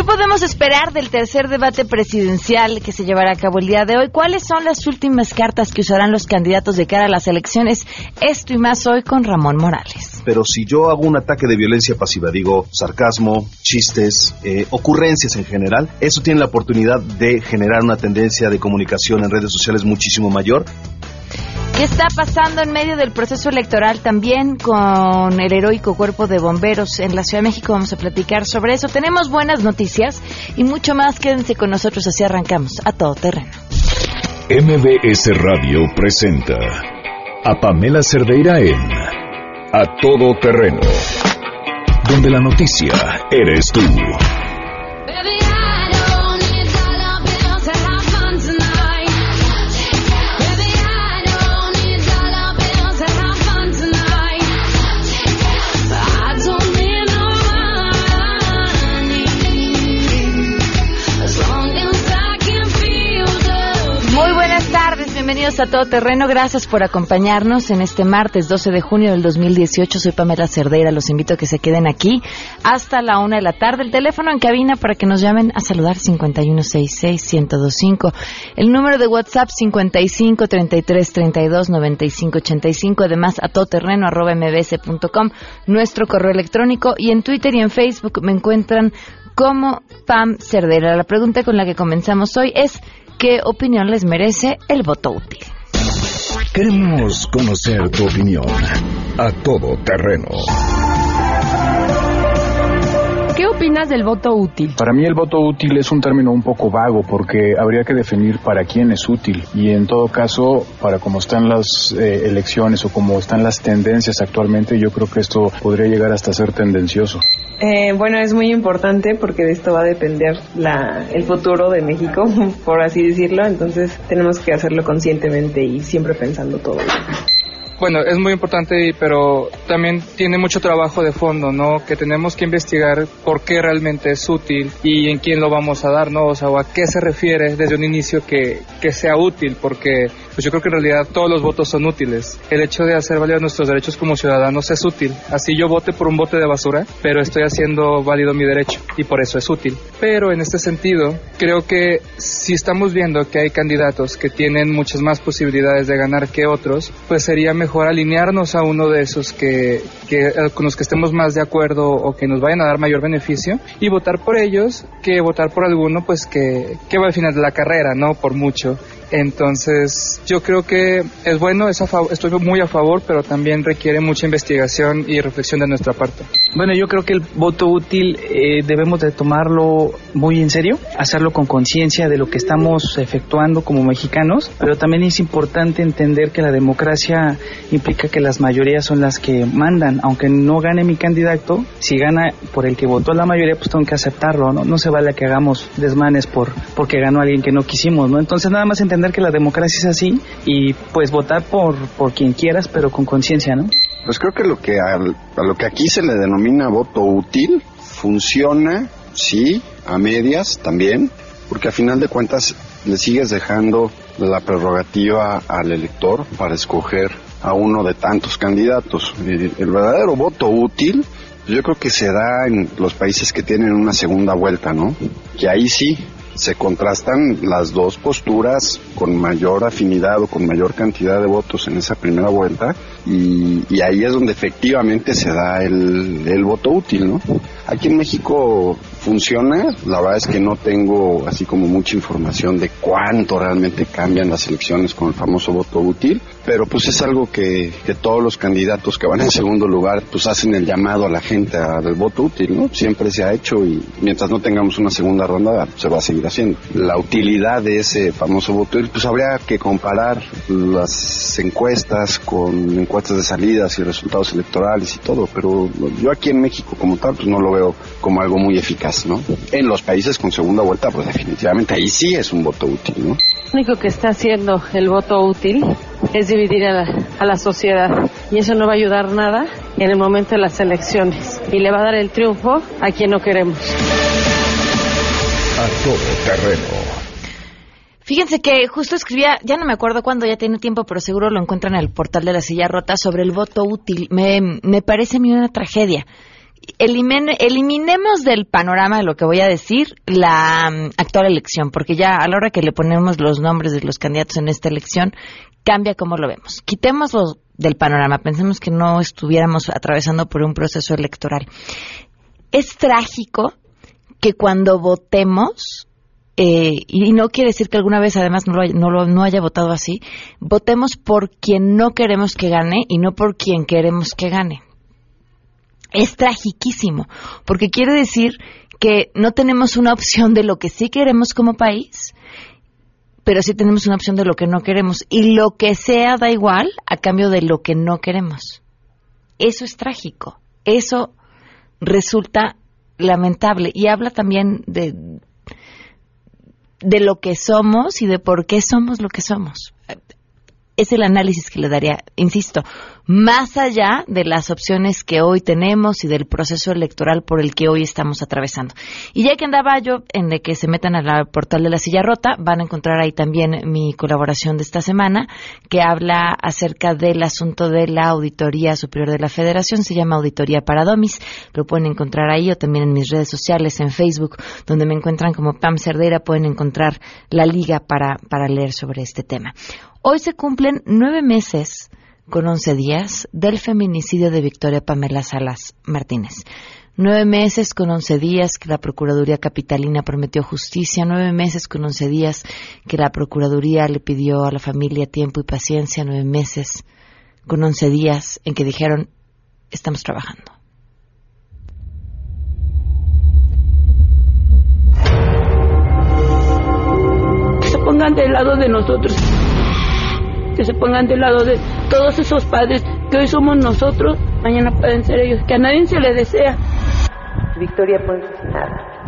¿Qué podemos esperar del tercer debate presidencial que se llevará a cabo el día de hoy? ¿Cuáles son las últimas cartas que usarán los candidatos de cara a las elecciones? Esto y más hoy con Ramón Morales. Pero si yo hago un ataque de violencia pasiva, digo sarcasmo, chistes, eh, ocurrencias en general, eso tiene la oportunidad de generar una tendencia de comunicación en redes sociales muchísimo mayor ¿Qué está pasando en medio del proceso electoral también con el heroico cuerpo de bomberos en la Ciudad de México? Vamos a platicar sobre eso. Tenemos buenas noticias y mucho más. Quédense con nosotros, así arrancamos a todo terreno. MBS Radio presenta a Pamela Cerdeira en A Todo Terreno, donde la noticia eres tú. Bienvenidos a Todo Terreno. Gracias por acompañarnos en este martes 12 de junio del 2018. Soy Pamela Cerdeira. Los invito a que se queden aquí hasta la una de la tarde. El teléfono en cabina para que nos llamen a saludar 5166-1025. El número de WhatsApp 5533329585. Además, a todoterreno arroba. Nuestro correo electrónico y en Twitter y en Facebook me encuentran como Pam Cerdera. La pregunta con la que comenzamos hoy es ¿Qué opinión les merece el voto útil? Queremos conocer tu opinión a todo terreno. ¿Qué opinas del voto útil? Para mí el voto útil es un término un poco vago porque habría que definir para quién es útil y en todo caso para cómo están las eh, elecciones o cómo están las tendencias actualmente yo creo que esto podría llegar hasta ser tendencioso. Eh, bueno, es muy importante porque de esto va a depender la, el futuro de México, por así decirlo. Entonces tenemos que hacerlo conscientemente y siempre pensando todo. Bueno, es muy importante, pero también tiene mucho trabajo de fondo, ¿no? Que tenemos que investigar por qué realmente es útil y en quién lo vamos a dar, ¿no? O sea, a qué se refiere desde un inicio que, que sea útil, porque pues yo creo que en realidad todos los votos son útiles. El hecho de hacer valer nuestros derechos como ciudadanos es útil. Así yo vote por un bote de basura, pero estoy haciendo válido mi derecho y por eso es útil. Pero en este sentido, creo que si estamos viendo que hay candidatos que tienen muchas más posibilidades de ganar que otros, pues sería mejor mejor alinearnos a uno de esos que, que, eh, con los que estemos más de acuerdo o que nos vayan a dar mayor beneficio y votar por ellos que votar por alguno pues que, que va al final de la carrera, ¿no? Por mucho. Entonces, yo creo que es bueno, es estoy muy a favor, pero también requiere mucha investigación y reflexión de nuestra parte. Bueno, yo creo que el voto útil eh, debemos de tomarlo muy en serio, hacerlo con conciencia de lo que estamos efectuando como mexicanos, pero también es importante entender que la democracia implica que las mayorías son las que mandan, aunque no gane mi candidato, si gana por el que votó la mayoría, pues tengo que aceptarlo, ¿no? No se vale que hagamos desmanes por porque ganó alguien que no quisimos, ¿no? Entonces nada más entender que la democracia es así y pues votar por, por quien quieras, pero con conciencia, ¿no? Pues creo que lo que a, lo que aquí se le denomina voto útil funciona, sí, a medias también, porque a final de cuentas le sigues dejando la prerrogativa al elector para escoger a uno de tantos candidatos. El, el verdadero voto útil yo creo que se da en los países que tienen una segunda vuelta, ¿no? Que ahí sí se contrastan las dos posturas con mayor afinidad o con mayor cantidad de votos en esa primera vuelta y, ahí es donde efectivamente se da el, el voto útil, ¿no? Aquí en México funciona, la verdad es que no tengo así como mucha información de cuánto realmente cambian las elecciones con el famoso voto útil, pero pues es algo que, que todos los candidatos que van en segundo lugar pues hacen el llamado a la gente del voto útil, ¿no? Siempre se ha hecho y mientras no tengamos una segunda ronda se va a seguir haciendo. La utilidad de ese famoso voto útil pues habría que comparar las encuestas con encuestas de salidas y resultados electorales y todo, pero yo aquí en México como tal pues no lo veo como algo muy eficaz, ¿no? En los países con segunda vuelta pues definitivamente ahí sí es un voto útil, ¿no? Lo único que está haciendo el voto útil es dividir a la, a la, sociedad y eso no va a ayudar nada en el momento de las elecciones y le va a dar el triunfo a quien no queremos. A todo terreno. Fíjense que justo escribía, ya no me acuerdo cuándo, ya tiene tiempo, pero seguro lo encuentran en el portal de la silla rota sobre el voto útil. Me, me parece a mí una tragedia eliminemos del panorama de lo que voy a decir la mm, actual elección, porque ya a la hora que le ponemos los nombres de los candidatos en esta elección, cambia cómo lo vemos. Quitémoslo del panorama, pensemos que no estuviéramos atravesando por un proceso electoral. Es trágico que cuando votemos, eh, y no quiere decir que alguna vez además no, lo, no haya votado así, votemos por quien no queremos que gane y no por quien queremos que gane. Es tragiquísimo, porque quiere decir que no tenemos una opción de lo que sí queremos como país pero sí tenemos una opción de lo que no queremos. Y lo que sea da igual a cambio de lo que no queremos. Eso es trágico. Eso resulta lamentable. Y habla también de, de lo que somos y de por qué somos lo que somos. Es el análisis que le daría, insisto, más allá de las opciones que hoy tenemos y del proceso electoral por el que hoy estamos atravesando. Y ya que andaba yo en de que se metan al portal de la silla rota, van a encontrar ahí también mi colaboración de esta semana, que habla acerca del asunto de la Auditoría Superior de la Federación, se llama Auditoría Paradomis, lo pueden encontrar ahí o también en mis redes sociales, en Facebook, donde me encuentran como Pam Cerdera, pueden encontrar la liga para, para leer sobre este tema. Hoy se cumplen nueve meses con once días del feminicidio de Victoria Pamela Salas Martínez. Nueve meses con once días que la Procuraduría Capitalina prometió justicia, nueve meses con once días que la Procuraduría le pidió a la familia tiempo y paciencia, nueve meses con once días en que dijeron estamos trabajando. Que se pongan del lado de nosotros que se pongan del lado de todos esos padres que hoy somos nosotros, mañana pueden ser ellos, que a nadie se le desea. Victoria nada.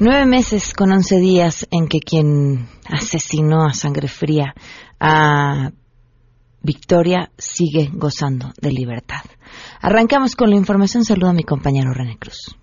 Nueve meses con once días en que quien asesinó a sangre fría a Victoria sigue gozando de libertad. Arrancamos con la información. Saludo a mi compañero René Cruz.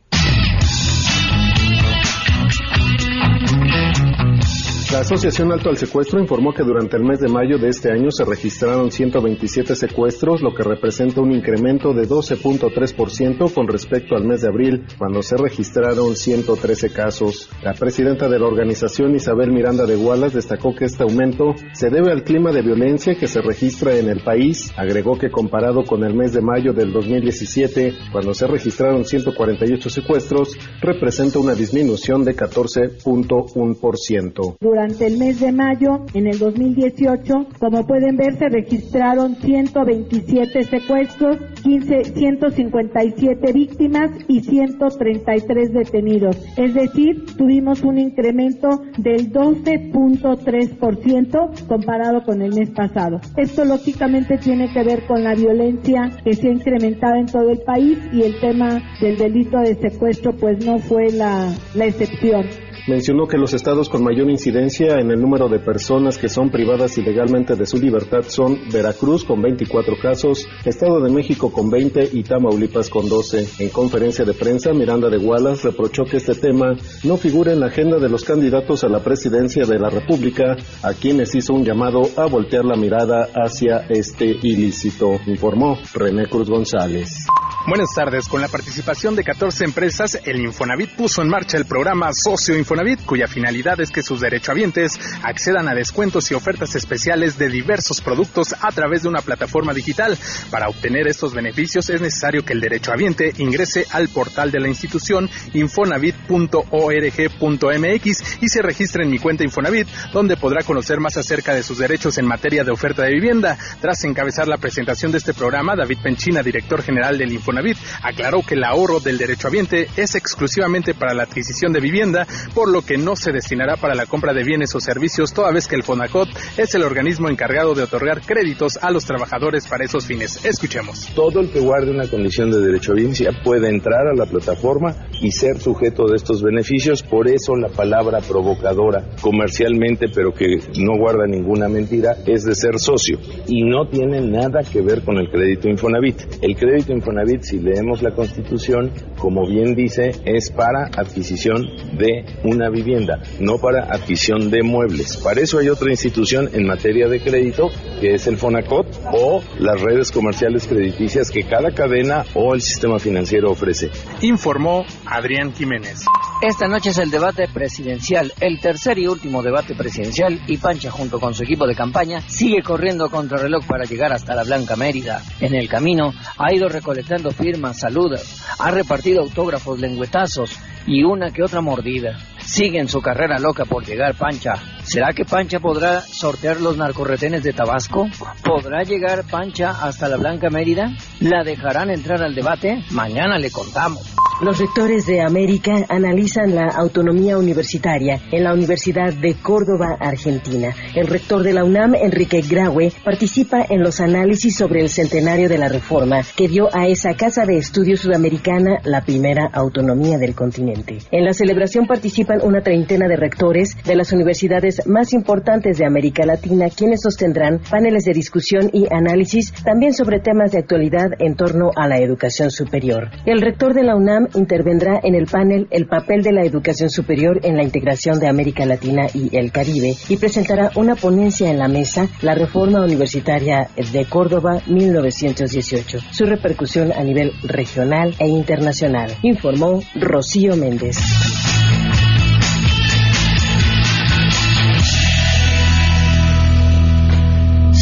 La Asociación Alto al Secuestro informó que durante el mes de mayo de este año se registraron 127 secuestros, lo que representa un incremento de 12.3% con respecto al mes de abril, cuando se registraron 113 casos. La presidenta de la organización, Isabel Miranda de Gualas, destacó que este aumento se debe al clima de violencia que se registra en el país. Agregó que comparado con el mes de mayo del 2017, cuando se registraron 148 secuestros, representa una disminución de 14.1% durante el mes de mayo en el 2018. Como pueden ver, se registraron 127 secuestros, 15, 157 víctimas y 133 detenidos. Es decir, tuvimos un incremento del 12.3% comparado con el mes pasado. Esto lógicamente tiene que ver con la violencia que se ha incrementado en todo el país y el tema del delito de secuestro pues no fue la, la excepción. Mencionó que los estados con mayor incidencia en el número de personas que son privadas ilegalmente de su libertad son Veracruz con 24 casos, Estado de México con 20 y Tamaulipas con 12. En conferencia de prensa, Miranda de Wallace reprochó que este tema no figura en la agenda de los candidatos a la presidencia de la República, a quienes hizo un llamado a voltear la mirada hacia este ilícito, informó René Cruz González. Buenas tardes. Con la participación de 14 empresas, el Infonavit puso en marcha el programa Socio Infonavit, cuya finalidad es que sus derechohabientes accedan a descuentos y ofertas especiales de diversos productos a través de una plataforma digital. Para obtener estos beneficios es necesario que el derechohabiente ingrese al portal de la institución infonavit.org.mx y se registre en mi cuenta Infonavit, donde podrá conocer más acerca de sus derechos en materia de oferta de vivienda. Tras encabezar la presentación de este programa, David Penchina, director general del Infonavit, aclaró que el ahorro del derechohabiente es exclusivamente para la adquisición de vivienda, por lo que no se destinará para la compra de bienes o servicios, toda vez que el FONACOT es el organismo encargado de otorgar créditos a los trabajadores para esos fines. Escuchemos. Todo el que guarde una condición de derechohabiencia puede entrar a la plataforma y ser sujeto de estos beneficios, por eso la palabra provocadora comercialmente, pero que no guarda ninguna mentira, es de ser socio y no tiene nada que ver con el crédito Infonavit. El crédito Infonavit si leemos la Constitución, como bien dice, es para adquisición de una vivienda, no para adquisición de muebles. Para eso hay otra institución en materia de crédito, que es el FONACOT o las redes comerciales crediticias que cada cadena o el sistema financiero ofrece. Informó Adrián Jiménez. Esta noche es el debate presidencial, el tercer y último debate presidencial y Pancha junto con su equipo de campaña sigue corriendo contra reloj para llegar hasta la Blanca Mérida. En el camino ha ido recolectando firmas, saludos, ha repartido autógrafos, lengüetazos y una que otra mordida. Sigue en su carrera loca por llegar Pancha. ¿Será que Pancha podrá sortear los narcorretenes de Tabasco? ¿Podrá llegar Pancha hasta la Blanca Mérida? ¿La dejarán entrar al debate? Mañana le contamos. Los rectores de América analizan la autonomía universitaria en la Universidad de Córdoba, Argentina. El rector de la UNAM, Enrique Graue, participa en los análisis sobre el centenario de la reforma que dio a esa casa de estudios sudamericana la primera autonomía del continente. En la celebración participan una treintena de rectores de las universidades más importantes de América Latina, quienes sostendrán paneles de discusión y análisis también sobre temas de actualidad en torno a la educación superior. El rector de la UNAM intervendrá en el panel El papel de la educación superior en la integración de América Latina y el Caribe y presentará una ponencia en la mesa La reforma universitaria de Córdoba 1918, su repercusión a nivel regional e internacional, informó Rocío Méndez.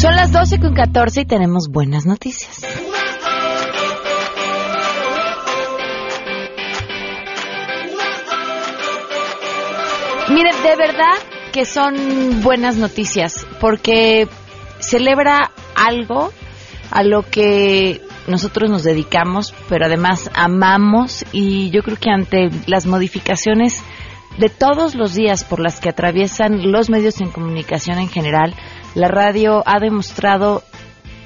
Son las 12 con 14 y tenemos buenas noticias. Mire, de verdad que son buenas noticias porque celebra algo a lo que nosotros nos dedicamos, pero además amamos y yo creo que ante las modificaciones de todos los días por las que atraviesan los medios de comunicación en general, la radio ha demostrado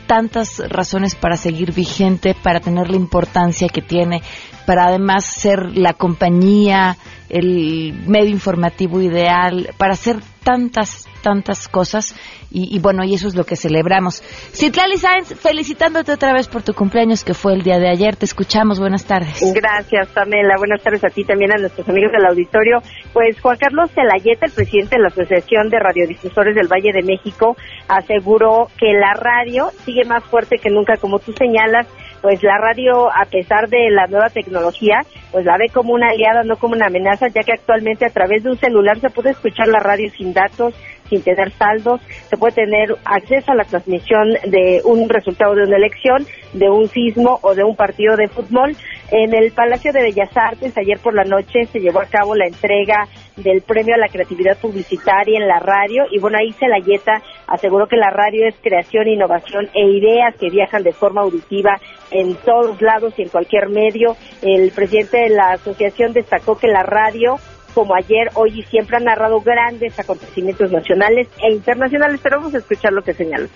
tantas razones para seguir vigente, para tener la importancia que tiene, para además ser la compañía, el medio informativo ideal, para hacer tantas, tantas cosas. Y, y bueno, y eso es lo que celebramos. Citlali Sáenz, felicitándote otra vez por tu cumpleaños que fue el día de ayer. Te escuchamos. Buenas tardes. Gracias, Pamela. Buenas tardes a ti también, a nuestros amigos del auditorio. Pues Juan Carlos Celayeta, el presidente de la Asociación de Radiodifusores del Valle de México, aseguró que la radio sigue más fuerte que nunca, como tú señalas, pues la radio, a pesar de la nueva tecnología, pues la ve como una aliada, no como una amenaza, ya que actualmente a través de un celular se puede escuchar la radio sin datos, sin tener saldos, se puede tener acceso a la transmisión de un resultado de una elección, de un sismo o de un partido de fútbol. En el Palacio de Bellas Artes, ayer por la noche, se llevó a cabo la entrega del Premio a la Creatividad Publicitaria en la radio y bueno, ahí Celayeta aseguró que la radio es creación, innovación e ideas que viajan de forma auditiva en todos lados y en cualquier medio. El presidente de la asociación destacó que la radio como ayer, hoy y siempre ha narrado grandes acontecimientos nacionales e internacionales, pero vamos a escuchar lo que señala.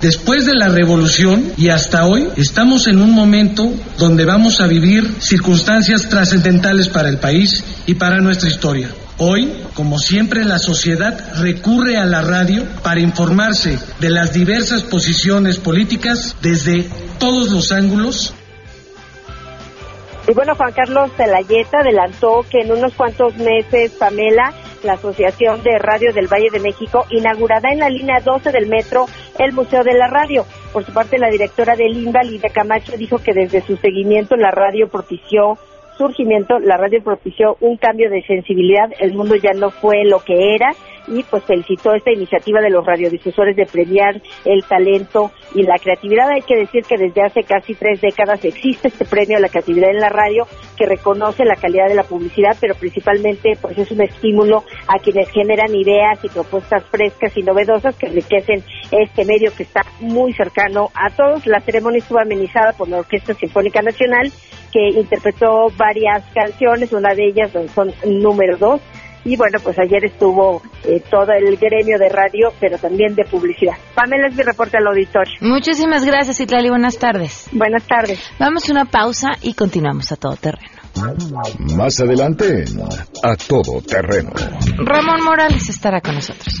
Después de la revolución y hasta hoy, estamos en un momento donde vamos a vivir circunstancias trascendentales para el país y para nuestra historia. Hoy, como siempre, la sociedad recurre a la radio para informarse de las diversas posiciones políticas desde todos los ángulos y bueno, Juan Carlos Celayeta adelantó que en unos cuantos meses, Pamela, la Asociación de Radio del Valle de México inaugurará en la línea 12 del metro el Museo de la Radio. Por su parte, la directora del INVA, Lidia Camacho, dijo que desde su seguimiento la radio propició surgimiento, la radio propició un cambio de sensibilidad, el mundo ya no fue lo que era y pues felicitó esta iniciativa de los radiodifusores de premiar el talento y la creatividad. Hay que decir que desde hace casi tres décadas existe este premio a la creatividad en la radio que reconoce la calidad de la publicidad, pero principalmente pues es un estímulo a quienes generan ideas y propuestas frescas y novedosas que enriquecen este medio que está muy cercano a todos. La ceremonia estuvo amenizada por la Orquesta Sinfónica Nacional que interpretó varias canciones, una de ellas son número dos y bueno, pues ayer estuvo eh, todo el gremio de radio, pero también de publicidad. Pamela es mi reporte al auditorio. Muchísimas gracias, Itlali. Buenas tardes. Buenas tardes. Vamos a una pausa y continuamos a todo terreno. Más adelante, a todo terreno. Ramón Morales estará con nosotros.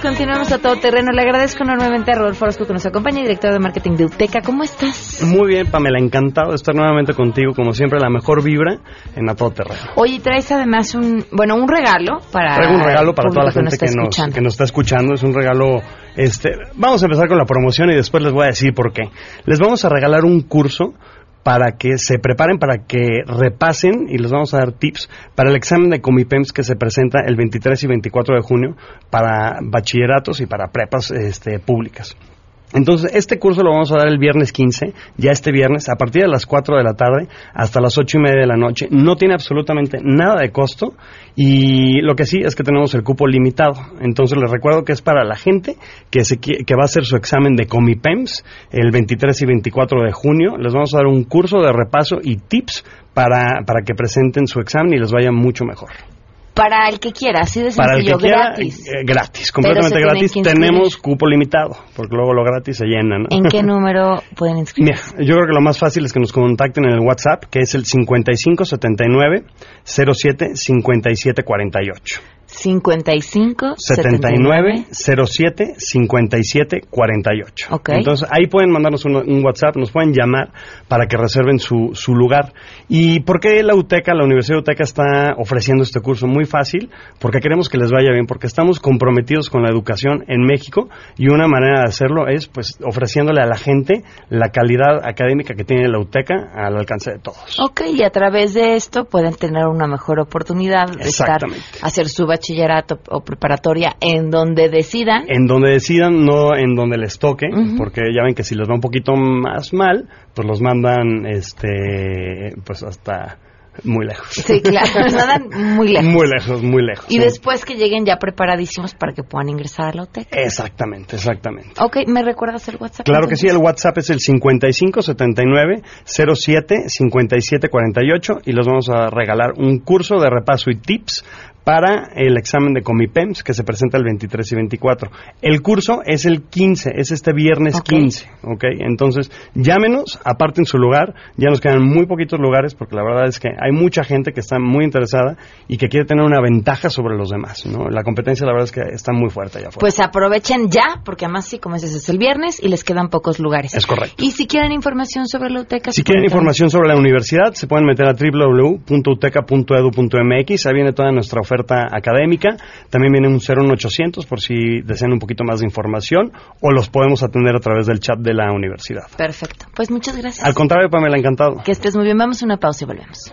Continuamos a todo terreno. Le agradezco enormemente a Rodolfo Orozco que nos acompaña, director de marketing de UTECA. ¿Cómo estás? Muy bien, Pamela, encantado de estar nuevamente contigo, como siempre, la mejor vibra en a todo terreno. Oye, traes además un, bueno, un regalo para Traigo un regalo para toda la gente que nos, que nos, está escuchando. Es un regalo, este, vamos a empezar con la promoción y después les voy a decir por qué. Les vamos a regalar un curso para que se preparen, para que repasen y les vamos a dar tips para el examen de Comipems que se presenta el 23 y 24 de junio para bachilleratos y para prepas este, públicas. Entonces, este curso lo vamos a dar el viernes 15, ya este viernes, a partir de las 4 de la tarde hasta las 8 y media de la noche. No tiene absolutamente nada de costo y lo que sí es que tenemos el cupo limitado. Entonces, les recuerdo que es para la gente que, se, que va a hacer su examen de Comipems el 23 y 24 de junio. Les vamos a dar un curso de repaso y tips para, para que presenten su examen y les vaya mucho mejor. Para el que quiera, así de sencillo, gratis. Eh, gratis, completamente gratis. Tenemos cupo limitado, porque luego lo gratis se llena, ¿no? ¿En qué número pueden inscribirse? Mira, yo creo que lo más fácil es que nos contacten en el WhatsApp, que es el 5579 07 5748. 55 79 07 57 48. Okay. Entonces ahí pueden mandarnos un, un, WhatsApp, nos pueden llamar para que reserven su, su lugar. ¿Y por qué la UTECA, la Universidad de UTECA está ofreciendo este curso? Muy fácil, porque queremos que les vaya bien, porque estamos comprometidos con la educación en México y una manera de hacerlo es pues ofreciéndole a la gente la calidad académica que tiene la UTECA al alcance de todos. Ok, y a través de esto pueden tener una mejor oportunidad de estar, hacer su bachillerato o preparatoria en donde decidan. En donde decidan, no en donde les toque, porque ya ven que si les va un poquito más mal, pues los mandan este pues hasta muy lejos. Sí, claro, mandan muy lejos. Muy lejos, muy lejos. Y sí. después que lleguen ya preparadísimos para que puedan ingresar a la UTEC. Exactamente, exactamente. Ok, ¿me recuerdas el WhatsApp? Claro que sí, el WhatsApp es el 5579 07 57 48 y les vamos a regalar un curso de repaso y tips para el examen de Comipems que se presenta el 23 y 24. El curso es el 15, es este viernes okay. 15, ¿ok? Entonces, llámenos, aparten su lugar, ya nos quedan muy poquitos lugares porque la verdad es que hay mucha gente que está muy interesada y que quiere tener una ventaja sobre los demás, ¿no? La competencia la verdad es que está muy fuerte allá afuera. Pues aprovechen ya, porque además sí, como dices, es el viernes y les quedan pocos lugares. Es correcto. Y si quieren información sobre la UTECA... Si quieren información sobre la universidad, se pueden meter a www.uteca.edu.mx, ahí viene toda nuestra oferta oferta académica. También viene un 01800 por si desean un poquito más de información o los podemos atender a través del chat de la universidad. Perfecto. Pues muchas gracias. Al contrario, Pamela, encantado. Que estés muy bien. Vamos a una pausa y volvemos.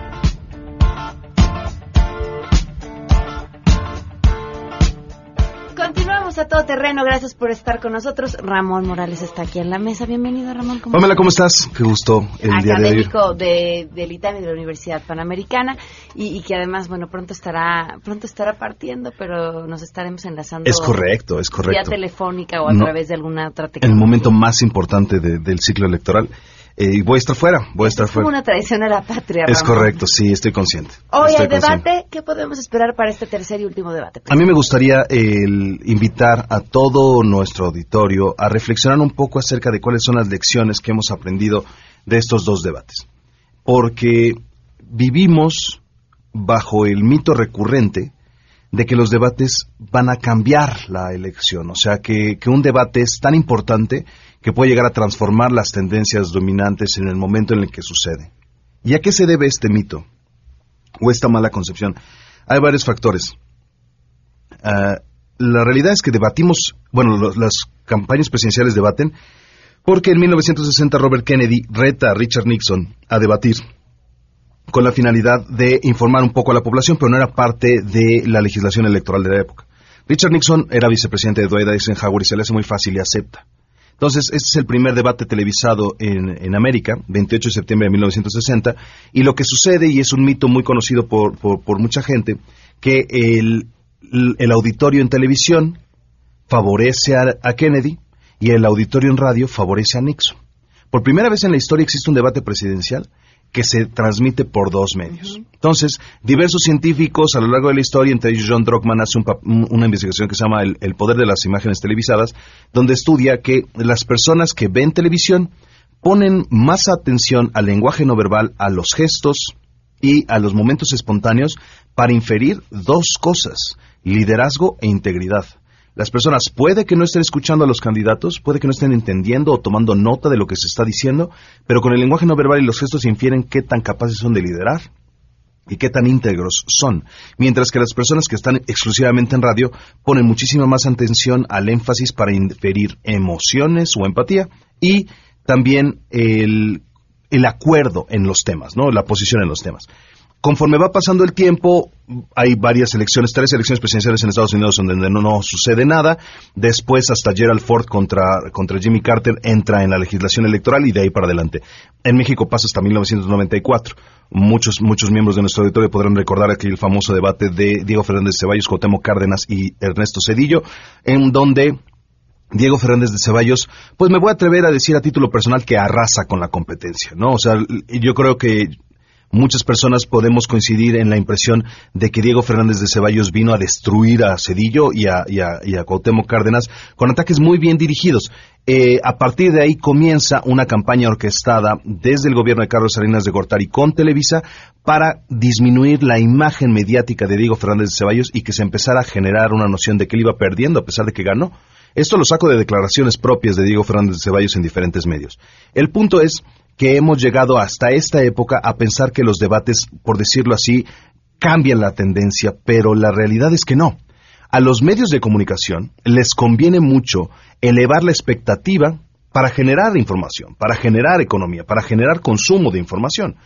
A todo terreno. Gracias por estar con nosotros. Ramón Morales está aquí en la mesa. Bienvenido, Ramón. ¿Cómo Pamela, ¿cómo estás? Qué gusto el Académico día de hoy. de, del ITAM de la Universidad Panamericana y, y, que además, bueno, pronto estará pronto estará partiendo, pero nos estaremos enlazando. Es correcto, es correcto. Vía telefónica o a no, través de alguna otra tecnología. El momento más importante de, del ciclo electoral. Eh, y voy a estar fuera, voy a estar es fuera. como una traición a la patria. Es correcto, sí, estoy consciente. Hoy hay debate. ¿Qué podemos esperar para este tercer y último debate? A mí me gustaría el invitar a todo nuestro auditorio a reflexionar un poco acerca de cuáles son las lecciones que hemos aprendido de estos dos debates. Porque vivimos bajo el mito recurrente de que los debates van a cambiar la elección. O sea, que, que, un debate es tan importante que puede llegar a transformar las tendencias dominantes en el momento en el que sucede. ¿Y a qué se debe este mito o esta mala concepción? Hay varios factores. Ah, la realidad es que debatimos, bueno, las campañas presidenciales debaten porque en 1960 Robert Kennedy reta a Richard Nixon a debatir con la finalidad de informar un poco a la población, pero no era parte de la legislación electoral de la época. Richard Nixon era vicepresidente de Dwight Eisenhower y se le hace muy fácil y acepta. Entonces, este es el primer debate televisado en, América, 28 de septiembre de 1960, y lo que sucede, y es un mito muy conocido por, mucha gente, que el, auditorio en televisión favorece a Kennedy y el auditorio en radio favorece a Nixon. Por primera vez en la historia existe un debate presidencial que se transmite por dos medios. Entonces, diversos científicos a lo largo de la historia, entre ellos John Druckmann, hace una investigación que se llama el, poder de las imágenes televisadas, donde estudia que las personas que ven televisión ponen más atención al lenguaje no verbal, a los gestos y a los momentos espontáneos para inferir dos cosas, liderazgo e integridad. Las personas puede que no estén escuchando a los candidatos, puede que no estén entendiendo o tomando nota de lo que se está diciendo, pero con el lenguaje no verbal y los gestos infieren qué tan capaces son de liderar y qué tan íntegros son. Mientras que las personas que están exclusivamente en radio ponen muchísima más atención al énfasis para inferir emociones o empatía y también el, el acuerdo en los temas, ¿no? La posición en los temas. Conforme va pasando el tiempo, hay varias elecciones, tres elecciones presidenciales en Estados Unidos donde no, sucede nada. Después, hasta Gerald Ford contra, contra Jimmy Carter entra en la legislación electoral y de ahí para adelante. En México pasa hasta 1994. Muchos, muchos miembros de nuestro auditorio podrán recordar aquel famoso debate de Diego Fernández de Ceballos, Cotemo Cárdenas y Ernesto Cedillo, en donde Diego Fernández de Ceballos, pues me voy a atrever a decir a título personal que arrasa con la competencia, ¿no? O sea, yo creo que muchas personas podemos coincidir en la impresión de que Diego Fernández de Ceballos vino a destruir a Cedillo y a, y Cárdenas con ataques muy bien dirigidos. Eh, a partir de ahí comienza una campaña orquestada desde el gobierno de Carlos Salinas de Gortari con Televisa para disminuir la imagen mediática de Diego Fernández de Ceballos y que se empezara a generar una noción de que él iba perdiendo a pesar de que ganó. Esto lo saco de declaraciones propias de Diego Fernández de Ceballos en diferentes medios. El punto es que hemos llegado hasta esta época a pensar que los debates, por decirlo así, cambian la tendencia, pero la realidad es que no. A los medios de comunicación les conviene mucho elevar la expectativa para generar información, para generar economía, para generar consumo de información.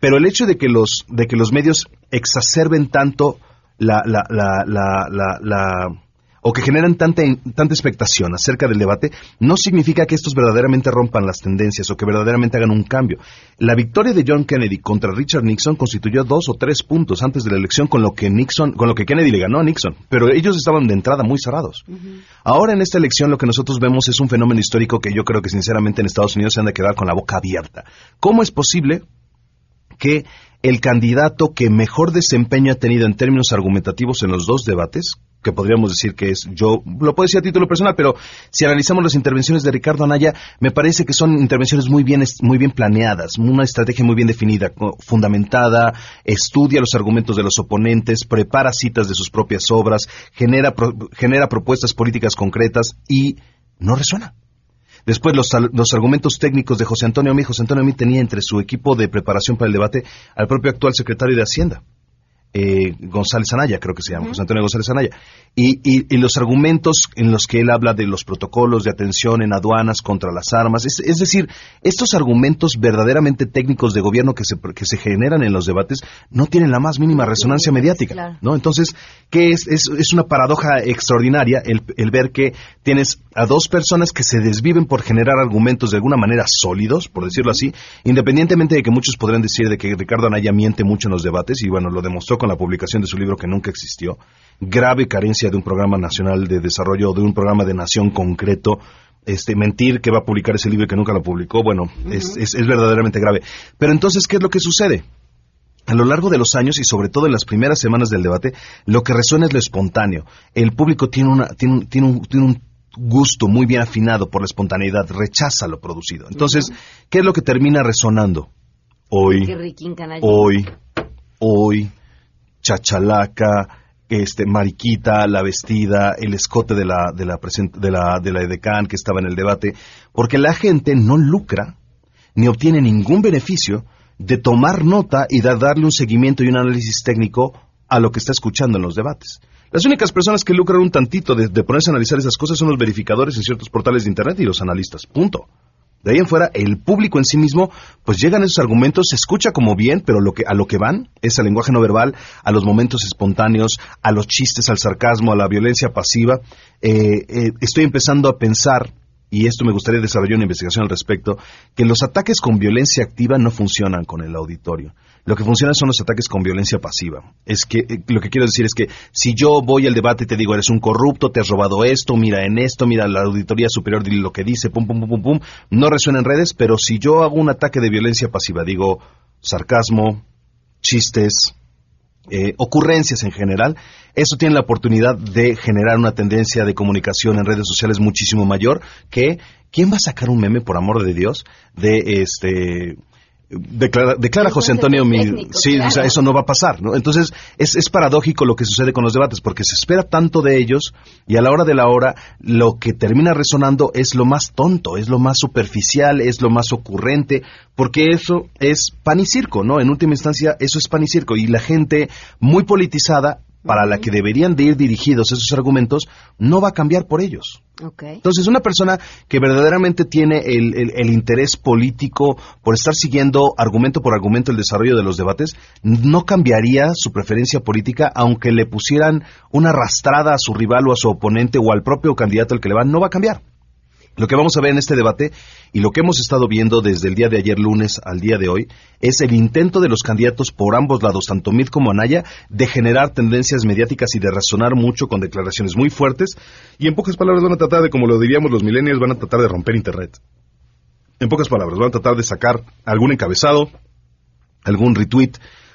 Pero el hecho de que los, de que los medios exacerben tanto la, la, o que generan tanta, tanta expectación acerca del debate, no significa que estos verdaderamente rompan las tendencias o que verdaderamente hagan un cambio. La victoria de John Kennedy contra Richard Nixon constituyó dos o tres puntos antes de la elección con lo que Nixon, con lo que Kennedy le ganó a Nixon, pero ellos estaban de entrada muy cerrados. Ahora en esta elección lo que nosotros vemos es un fenómeno histórico que yo creo que sinceramente en Estados Unidos se han de quedar con la boca abierta. ¿Cómo es posible que el candidato que mejor desempeño ha tenido en términos argumentativos en los dos debates, que podríamos decir que es, yo lo puedo decir a título personal, pero si analizamos las intervenciones de Ricardo Anaya, me parece que son intervenciones muy bien, muy bien planeadas, una estrategia muy bien definida, fundamentada, estudia los argumentos de los oponentes, prepara citas de sus propias obras, genera, genera propuestas políticas concretas y no resuena. Después, los, los, argumentos técnicos de José Antonio Mí. José Antonio Mí tenía entre su equipo de preparación para el debate al propio actual secretario de Hacienda. Eh, González Anaya, creo que se llama, José Antonio González Anaya. Y, y, los argumentos en los que él habla de los protocolos de atención en aduanas contra las armas, es, es decir, estos argumentos verdaderamente técnicos de gobierno que se, que se generan en los debates no tienen la más mínima resonancia mediática, ¿no? Entonces, ¿qué es? Es, es una paradoja extraordinaria el, el ver que tienes a dos personas que se desviven por generar argumentos de alguna manera sólidos, por decirlo así, independientemente de que muchos podrán decir de que Ricardo Anaya miente mucho en los debates, y bueno, lo demostró con la publicación de su libro que nunca existió, grave carencia de un programa nacional de desarrollo o de un programa de nación concreto, este, mentir que va a publicar ese libro y que nunca lo publicó, bueno, es, es, verdaderamente grave. Pero entonces, ¿qué es lo que sucede? A lo largo de los años y sobre todo en las primeras semanas del debate, lo que resuena es lo espontáneo. El público tiene, una, tiene, tiene, un, tiene un gusto muy bien afinado por la espontaneidad, rechaza lo producido. Entonces, ¿qué es lo que termina resonando? Hoy, hoy, hoy, chachalaca, este, mariquita, la vestida, el escote de la, de la, de la, de la edecán que estaba en el debate, porque la gente no lucra ni obtiene ningún beneficio de tomar nota y de darle un seguimiento y un análisis técnico a lo que está escuchando en los debates. Las únicas personas que lucran un tantito de, ponerse a analizar esas cosas son los verificadores en ciertos portales de Internet y los analistas. Punto. De ahí en fuera, el público en sí mismo, pues llegan esos argumentos, se escucha como bien, pero lo que, a lo que van es al lenguaje no verbal, a los momentos espontáneos, a los chistes, al sarcasmo, a la violencia pasiva. Eh, eh, estoy empezando a pensar y esto me gustaría desarrollar una investigación al respecto, que los ataques con violencia activa no funcionan con el auditorio. Lo que funciona son los ataques con violencia pasiva. Es que eh, lo que quiero decir es que si yo voy al debate y te digo, eres un corrupto, te has robado esto, mira en esto, mira la auditoría superior, dile lo que dice, pum, pum, pum, pum, pum, no resuena en redes, pero si yo hago un ataque de violencia pasiva, digo sarcasmo, chistes, eh, ocurrencias en general, eso tiene la oportunidad de generar una tendencia de comunicación en redes sociales muchísimo mayor que ¿quién va a sacar un meme, por amor de Dios, de este Declara, declara José Antonio mi, sí, o sea, eso no va a pasar, ¿no? Entonces, es, es paradójico lo que sucede con los debates, porque se espera tanto de ellos y a la hora de la hora lo que termina resonando es lo más tonto, es lo más superficial, es lo más ocurrente, porque eso es pan y circo, ¿no? En última instancia, eso es pan y circo y la gente muy politizada para la que deberían de ir dirigidos esos argumentos, no va a cambiar por ellos. Entonces, una persona que verdaderamente tiene el, interés político por estar siguiendo argumento por argumento el desarrollo de los debates, no cambiaría su preferencia política aunque le pusieran una arrastrada a su rival o a su oponente o al propio candidato al que le van, no va a cambiar. Lo que vamos a ver en este debate y lo que hemos estado viendo desde el día de ayer lunes al día de hoy es el intento de los candidatos por ambos lados, tanto Mid como Anaya, de generar tendencias mediáticas y de razonar mucho con declaraciones muy fuertes y en pocas palabras van a tratar de, como lo diríamos los millennials, van a tratar de romper Internet. En pocas palabras, van a tratar de sacar algún encabezado, algún retweet,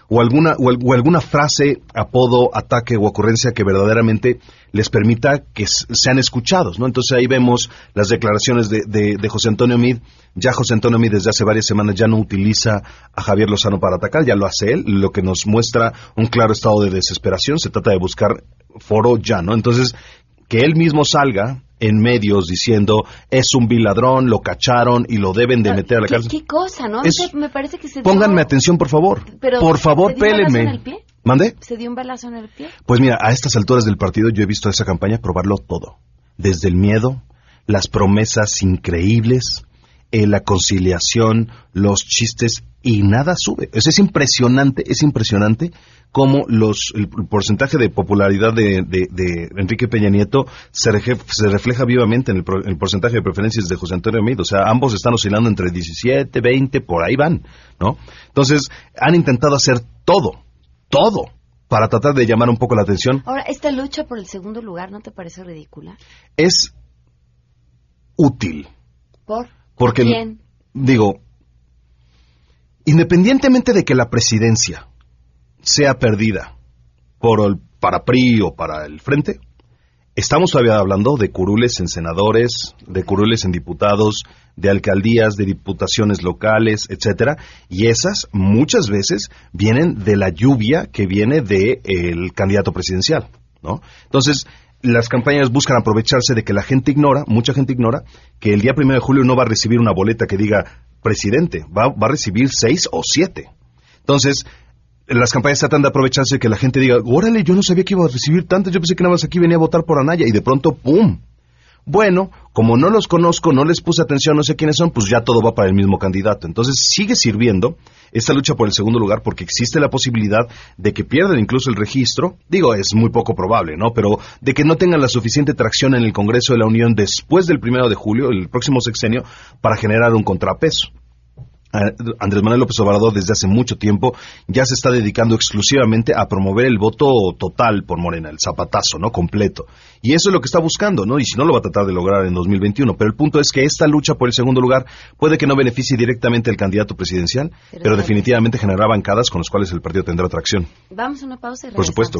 o alguna, o, alguna frase, apodo, ataque o ocurrencia que verdaderamente les permita que sean escuchados, ¿no? Entonces ahí vemos las declaraciones de, de, José Antonio Mid. Ya José Antonio Mid desde hace varias semanas ya no utiliza a Javier Lozano para atacar, ya lo hace él, lo que nos muestra un claro estado de desesperación. Se trata de buscar foro ya, ¿no? Entonces, que él mismo salga en medios diciendo es un viladrón, lo cacharon y lo deben de meter a la cárcel. ¿Qué cosa, no? me parece que se Pónganme atención, por favor. por favor, pélenme. ¿Mande? ¿Se dio un balazo en el pie? Pues mira, a estas alturas del partido yo he visto esa campaña probarlo todo. Desde el miedo, las promesas increíbles, eh, la conciliación, los chistes y nada sube. Eso es impresionante, es impresionante cómo los, el, porcentaje de popularidad de, Enrique Peña Nieto se, refleja vivamente en el, porcentaje de preferencias de José Antonio Meade. O sea, ambos están oscilando entre 17, 20, por ahí van, ¿no? Entonces, han intentado hacer todo, todo, para tratar de llamar un poco la atención. Ahora, esta lucha por el segundo lugar, ¿no te parece ridícula? Es útil. ¿Por? Porque, digo, independientemente de que la presidencia sea perdida por el, para PRI o para el Frente, estamos todavía hablando de curules en senadores, de curules en diputados, de alcaldías, de diputaciones locales, etcétera, y esas muchas veces vienen de la lluvia que viene del candidato presidencial, ¿no? Entonces, las campañas buscan aprovecharse de que la gente ignora, mucha gente ignora, que el día primero de julio no va a recibir una boleta que diga presidente, va, va a recibir seis o siete. Entonces, las campañas tratan de aprovecharse de que la gente diga, órale, yo no sabía que iba a recibir tantas, yo pensé que nada más aquí venía a votar por Anaya, y de pronto, ¡pum! Bueno, como no los conozco, no les puse atención, no sé quiénes son, pues ya todo va para el mismo candidato. Entonces sigue sirviendo esta lucha por el segundo lugar porque existe la posibilidad de que pierdan incluso el registro. Digo, es muy poco probable, ¿no? Pero de que no tengan la suficiente tracción en el Congreso de la Unión después del primero de julio, el próximo sexenio, para generar un contrapeso. Andrés Manuel López Obrador desde hace mucho tiempo ya se está dedicando exclusivamente a promover el voto total por Morena, el zapatazo, ¿no? Completo. Y eso es lo que está buscando, ¿no? Y si no lo va a tratar de lograr en 2021. Pero el punto es que esta lucha por el segundo lugar puede que no beneficie directamente al candidato presidencial, pero, definitivamente generará bancadas con las cuales el partido tendrá atracción. Vamos a una pausa y Por supuesto.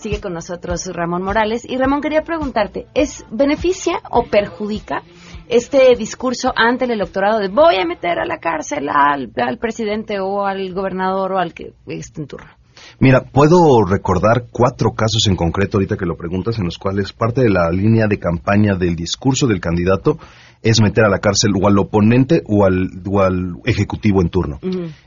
Sigue con nosotros Ramón Morales. Y Ramón, quería preguntarte, ¿es beneficia o perjudica este discurso ante el electorado de voy a meter a la cárcel al, al presidente o al gobernador o al que esté en turno? Mira, puedo recordar cuatro casos en concreto ahorita que lo preguntas, en los cuales parte de la línea de campaña del discurso del candidato es meter a la cárcel o al oponente o al, ejecutivo en turno.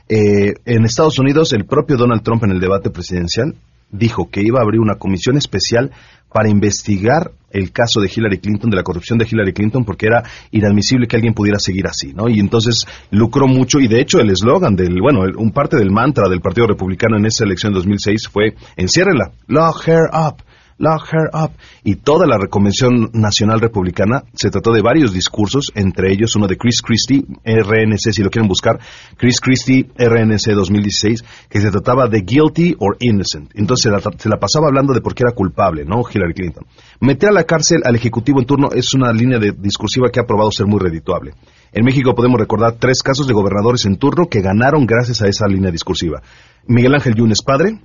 Eh, en Estados Unidos, el propio Donald Trump en el debate presidencial dijo que iba a abrir una comisión especial para investigar el caso de Hillary Clinton, de la corrupción de Hillary Clinton, porque era inadmisible que alguien pudiera seguir así, ¿no? Y entonces lucró mucho, y de hecho el eslogan del, bueno, un parte del mantra del Partido Republicano en esa elección de 2006 fue, enciérrela, lock her up. Lock Her Up. Y toda la Convención Nacional Republicana se trató de varios discursos, entre ellos uno de Chris Christie, RNC, si lo quieren buscar, Chris Christie, RNC 2016, que se trataba de guilty or innocent. Entonces se la, pasaba hablando de por qué era culpable, ¿no? Hillary Clinton. Meter a la cárcel al Ejecutivo en turno es una línea de discursiva que ha probado ser muy redituable. En México podemos recordar tres casos de gobernadores en turno que ganaron gracias a esa línea discursiva. Miguel Ángel Yunes padre,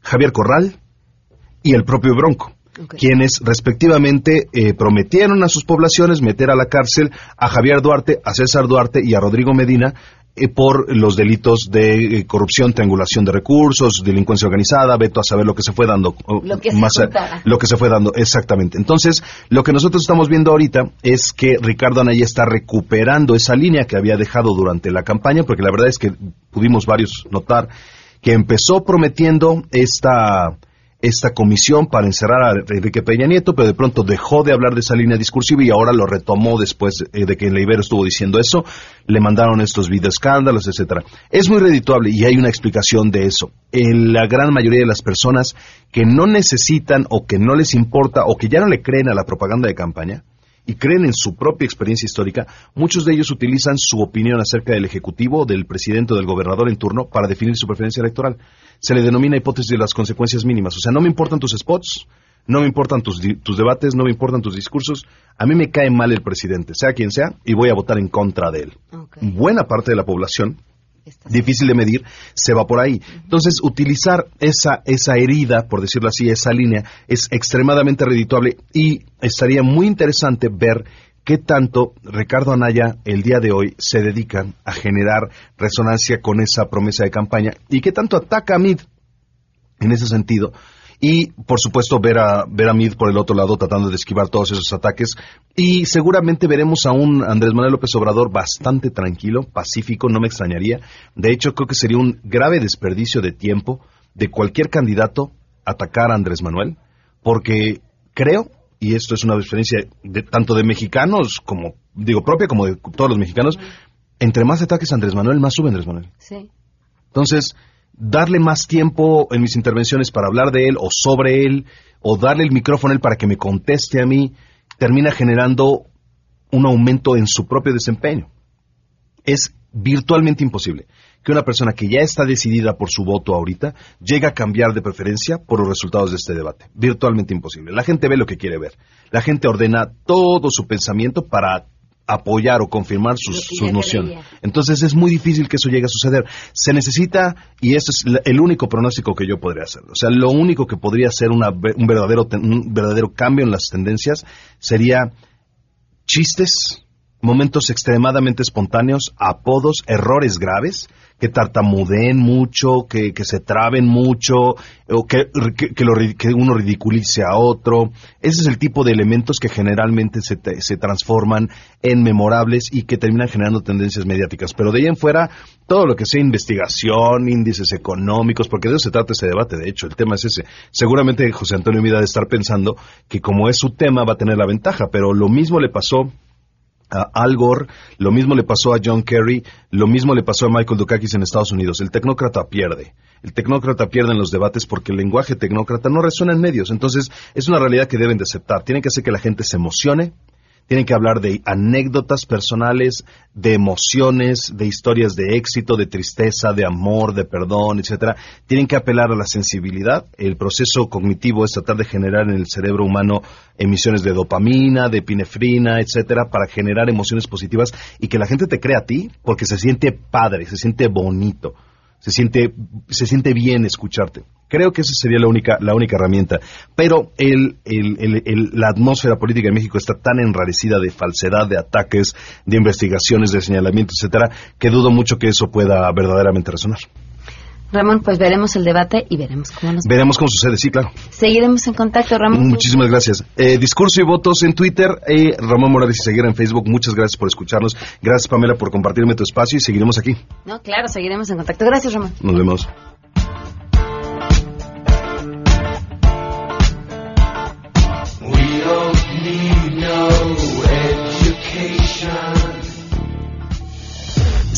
Javier Corral y el propio Bronco. quienes respectivamente eh, prometieron a sus poblaciones meter a la cárcel a Javier Duarte, a César Duarte y a Rodrigo Medina eh, por los delitos de eh, corrupción, triangulación de recursos, delincuencia organizada, veto a saber lo que se fue dando. Lo que, más, se lo que se fue dando, exactamente. Entonces, lo que nosotros estamos viendo ahorita es que Ricardo Anaya está recuperando esa línea que había dejado durante la campaña, porque la verdad es que pudimos varios notar que empezó prometiendo esta esta comisión para encerrar a Enrique Peña Nieto, pero de pronto dejó de hablar de esa línea discursiva y ahora lo retomó después eh, de que el Ibero estuvo diciendo eso, le mandaron estos videoescándalos, etcétera. Es muy redituable y hay una explicación de eso. la gran mayoría de las personas que no necesitan o que no les importa o que ya no le creen a la propaganda de campaña, y creen en su propia experiencia histórica, muchos de ellos utilizan su opinión acerca del Ejecutivo, del presidente o del gobernador en turno para definir su preferencia electoral. Se le denomina hipótesis de las consecuencias mínimas. O sea, no me importan tus spots, no me importan tus, debates, no me importan tus discursos. A mí me cae mal el presidente, sea quien sea, y voy a votar en contra de él. Buena parte de la población difícil de medir, se va por ahí. Entonces, utilizar esa, esa herida, por decirlo así, esa línea, es extremadamente redituable y estaría muy interesante ver qué tanto Ricardo Anaya el día de hoy se dedica a generar resonancia con esa promesa de campaña y qué tanto ataca a Mid en ese sentido y por supuesto ver a, ver a Mid por el otro lado tratando de esquivar todos esos ataques y seguramente veremos a un Andrés Manuel López Obrador bastante tranquilo, pacífico, no me extrañaría. De hecho, creo que sería un grave desperdicio de tiempo de cualquier candidato atacar a Andrés Manuel, porque creo, y esto es una diferencia de, tanto de mexicanos como, digo, propia como de todos los mexicanos, entre más ataques a Andrés Manuel, más sube Andrés Manuel. Sí. Entonces, darle más tiempo en mis intervenciones para hablar de él o sobre él, o darle el micrófono a él para que me conteste a mí, termina generando un aumento en su propio desempeño. Es virtualmente imposible que una persona que ya está decidida por su voto ahorita llegue a cambiar de preferencia por los resultados de este debate. Virtualmente imposible. La gente ve lo que quiere ver. La gente ordena todo su pensamiento para apoyar o confirmar sus, nociones. Entonces es muy difícil que eso llegue a suceder. Se necesita, y eso es el único pronóstico que yo podría hacer. O sea, lo único que podría ser un, verdadero, un verdadero cambio en las tendencias sería chistes, momentos extremadamente espontáneos, apodos, errores graves, que tartamudeen mucho, que, se traben mucho, o que, que, uno ridiculice a otro. Ese es el tipo de elementos que generalmente se, se transforman en memorables y que terminan generando tendencias mediáticas. Pero de ahí en fuera, todo lo que sea investigación, índices económicos, porque de eso se trata ese debate, de hecho, el tema es ese. Seguramente José Antonio Mida de estar pensando que como es su tema va a tener la ventaja, pero lo mismo le pasó a Al Gore, lo mismo le pasó a John Kerry, lo mismo le pasó a Michael Dukakis en Estados Unidos. El tecnócrata pierde. El tecnócrata pierde en los debates porque el lenguaje tecnócrata no resuena en medios. Entonces, es una realidad que deben de aceptar. Tienen que hacer que la gente se emocione, tienen que hablar de anécdotas personales, de emociones, de historias de éxito, de tristeza, de amor, de perdón, etcétera. Tienen que apelar a la sensibilidad. El proceso cognitivo es tratar de generar en el cerebro humano emisiones de dopamina, de epinefrina, etcétera, para generar emociones positivas y que la gente te crea a ti porque se siente padre, se siente bonito, se siente, se siente bien escucharte. Creo que esa sería la única, la única herramienta. Pero el, la atmósfera política de México está tan enrarecida de falsedad, de ataques, de investigaciones, de señalamientos, etcétera, que dudo mucho que eso pueda verdaderamente resonar. Ramón, pues veremos el debate y veremos cómo nos Veremos cómo sucede, sí, claro. Seguiremos en contacto, Ramón. Muchísimas gracias. Eh, discurso y votos en Twitter, eh, Ramón Morales y seguir en Facebook. Muchas gracias por escucharnos. Gracias, Pamela, por compartirme tu espacio y seguiremos aquí. No, claro, seguiremos en contacto. Gracias, Ramón. Nos vemos.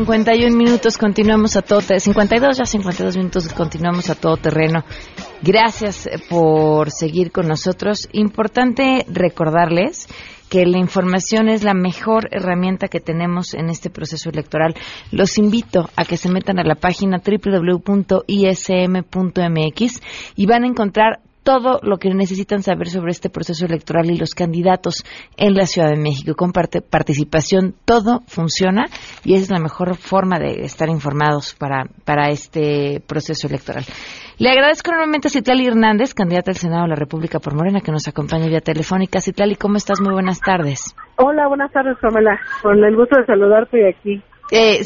51 minutos, continuamos a todo, 52 ya 52 minutos, continuamos a todo terreno. Gracias eh, por seguir con nosotros. Importante recordarles que la información es la mejor herramienta que tenemos en este proceso electoral. Los invito a que se metan a la página www.ism.mx y van a encontrar todo lo que necesitan saber sobre este proceso electoral y los candidatos en la Ciudad de México. Con participación todo funciona y esa es la mejor forma de estar informados para, para este proceso electoral. Le agradezco enormemente a Citlali Hernández, candidata al Senado de la República por Morena, que nos acompaña vía telefónica. Citlali, ¿cómo estás? Muy buenas tardes. Hola, buenas tardes, Pamela. Con el gusto de saludarte aquí. Eh,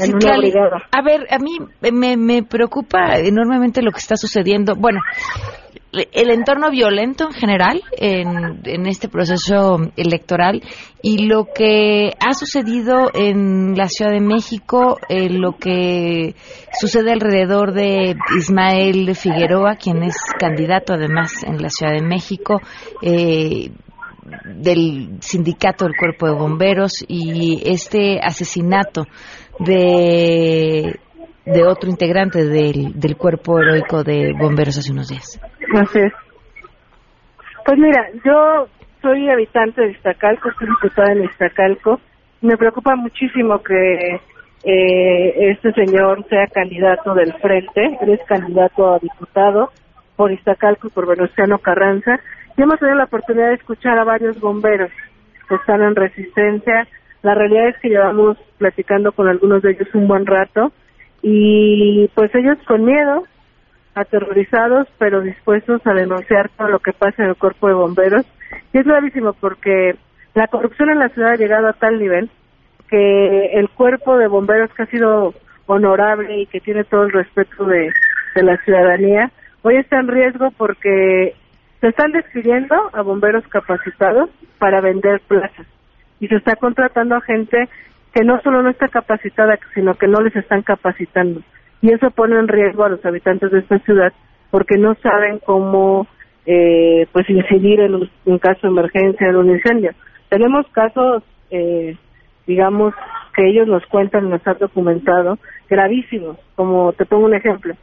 a ver, a mí me, me preocupa enormemente lo que está sucediendo. Bueno, el entorno violento en general en, este proceso electoral y lo que ha sucedido en la Ciudad de México, eh, lo que sucede alrededor de Ismael Figueroa, quien es candidato además en la Ciudad de México, eh, del sindicato del Cuerpo de Bomberos y este asesinato de de otro integrante del, del cuerpo heroico de bomberos hace unos días. Así es. Pues mira, yo soy habitante de Iztacalco, soy diputada en Iztacalco. Me preocupa muchísimo que eh, este señor sea candidato del frente, él es candidato a diputado por Iztacalco y por Venustiano Carranza. Y hemos tenido la oportunidad de escuchar a varios bomberos que están en resistencia. La realidad es que llevamos platicando con algunos de ellos un buen rato y pues ellos con miedo, aterrorizados, pero dispuestos a denunciar todo lo que pasa en el cuerpo de bomberos. Y es gravísimo porque la corrupción en la ciudad ha llegado a tal nivel que el cuerpo de bomberos que ha sido honorable y que tiene todo el respeto de, de la ciudadanía, hoy está en riesgo porque se están despidiendo a bomberos capacitados para vender plazas y se está contratando a gente que no solo no está capacitada, sino que no les están capacitando. Y eso pone en riesgo a los habitantes de esta ciudad porque no saben cómo eh, pues incidir en un, caso de emergencia, en un incendio. Tenemos casos, eh, digamos, que ellos nos cuentan, nos han documentado, gravísimos, como te pongo un ejemplo.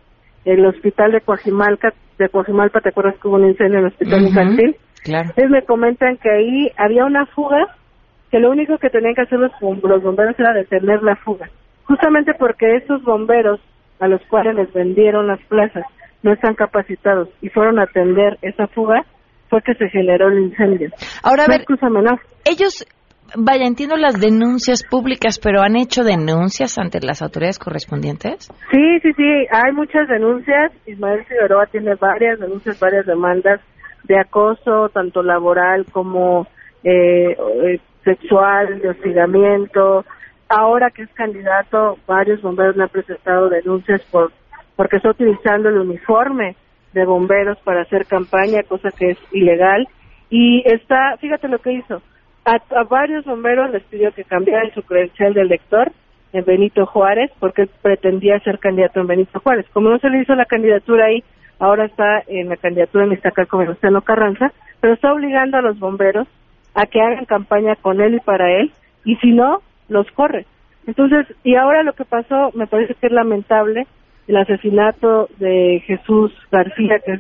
El hospital de Coajimalca, de Coajimalpa, ¿te acuerdas que hubo un incendio en el hospital infantil? Claro. Ellos me comentan que ahí había una fuga que lo único que tenían que hacer los, bomberos era detener la fuga, justamente porque esos bomberos a los cuales les vendieron las plazas no están capacitados y fueron a atender esa fuga, fue que se generó el incendio. Ahora, a ver, ellos, vaya, entiendo las denuncias públicas, pero ¿han hecho denuncias ante las autoridades correspondientes? Sí, sí, sí, hay muchas denuncias. Ismael Figueroa tiene varias denuncias, varias demandas de acoso, tanto laboral como eh, eh, sexual, de hostigamiento. Ahora que es candidato, varios bomberos le han presentado denuncias por porque está utilizando el uniforme de bomberos para hacer campaña, cosa que es ilegal. Y está, fíjate lo que hizo, a, varios bomberos les pidió que cambiaran su credencial de elector en Benito Juárez porque pretendía ser candidato en Benito Juárez. Como no se le hizo la candidatura ahí, ahora está en la candidatura en Iztacalco Venustiano Carranza, pero está obligando a los bomberos a que hagan campaña con él y para él, y si no, los corre. Entonces, y ahora lo que pasó, me parece que es lamentable, el asesinato de Jesús García, que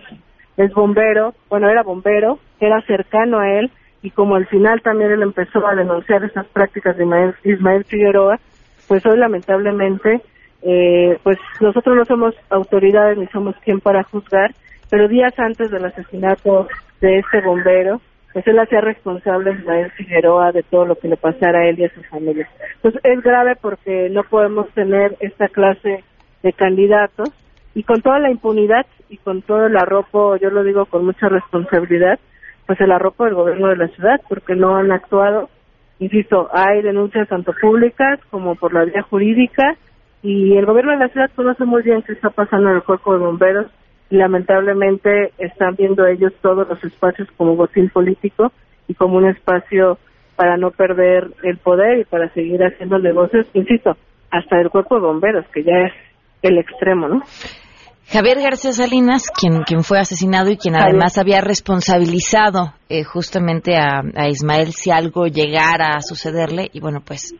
es, bombero, bueno, era bombero, era cercano a él, y como al final también él empezó a denunciar esas prácticas de Ismael, Figueroa, pues hoy lamentablemente, eh, pues nosotros no somos autoridades ni somos quien para juzgar, pero días antes del asesinato de este bombero, pues él hacía responsable a Ismael Figueroa de todo lo que le pasara a él y a su familia. Entonces es grave porque no podemos tener esta clase de candidatos y con toda la impunidad y con todo el arropo, yo lo digo con mucha responsabilidad, pues el arropo del gobierno de la ciudad porque no han actuado. Insisto, hay denuncias tanto públicas como por la vía jurídica y el gobierno de la ciudad conoce muy bien qué está pasando en el cuerpo de bomberos lamentablemente están viendo ellos todos los espacios como botín político y como un espacio para no perder el poder y para seguir haciendo negocios, insisto, hasta el cuerpo de bomberos, que ya es el extremo, ¿no? Javier García Salinas, quien, quien fue asesinado y quien además había responsabilizado eh, justamente a, Ismael si algo llegara a sucederle, y bueno, pues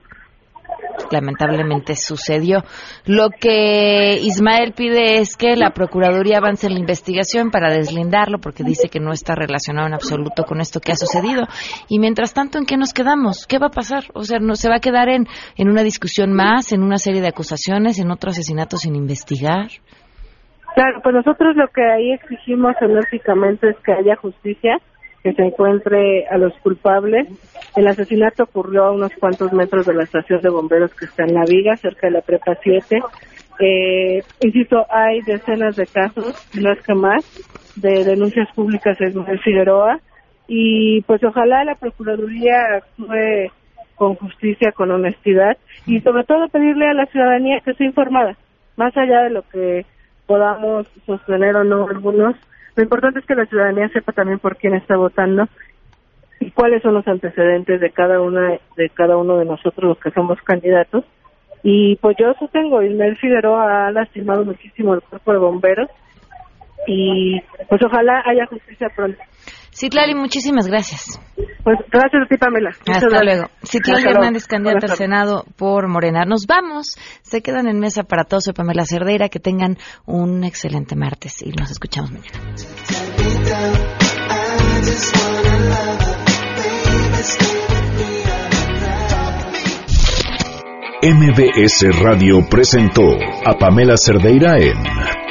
lamentablemente sucedió. Lo que Ismael pide es que la Procuraduría avance en la investigación para deslindarlo, porque dice que no está relacionado en absoluto con esto que ha sucedido. Y mientras tanto, ¿en qué nos quedamos? ¿Qué va a pasar? O sea, ¿no se va a quedar en, en una discusión más, en una serie de acusaciones, en otro asesinato sin investigar? Claro, pues nosotros lo que ahí exigimos enérgicamente es que haya justicia, que se encuentre a los culpables. El asesinato ocurrió a unos cuantos metros de la estación de bomberos que está en La Viga, cerca de la Prepa 7. Eh, insisto, hay decenas de casos, no es que más, de denuncias públicas en Figueroa y pues ojalá la Procuraduría actúe con justicia, con honestidad y sobre todo pedirle a la ciudadanía que esté informada, más allá de lo que podamos sostener o no algunos. Lo importante es que la ciudadanía sepa también por quién está votando y cuáles son los antecedentes de cada una de cada uno de nosotros los que somos candidatos. Y pues yo sostengo, Ismael Figueroa ha lastimado muchísimo el cuerpo de bomberos y pues ojalá haya justicia pronto. Citlali, muchísimas gracias. Pues gracias a ti, Pamela. Hasta luego. Citlali Hernández, candidata al Senado por Morena. Nos vamos. Se quedan en mesa para todos. Soy Pamela Cerdeira. Que tengan un excelente martes y nos escuchamos mañana. MBS Radio presentó a Pamela Cerdeira en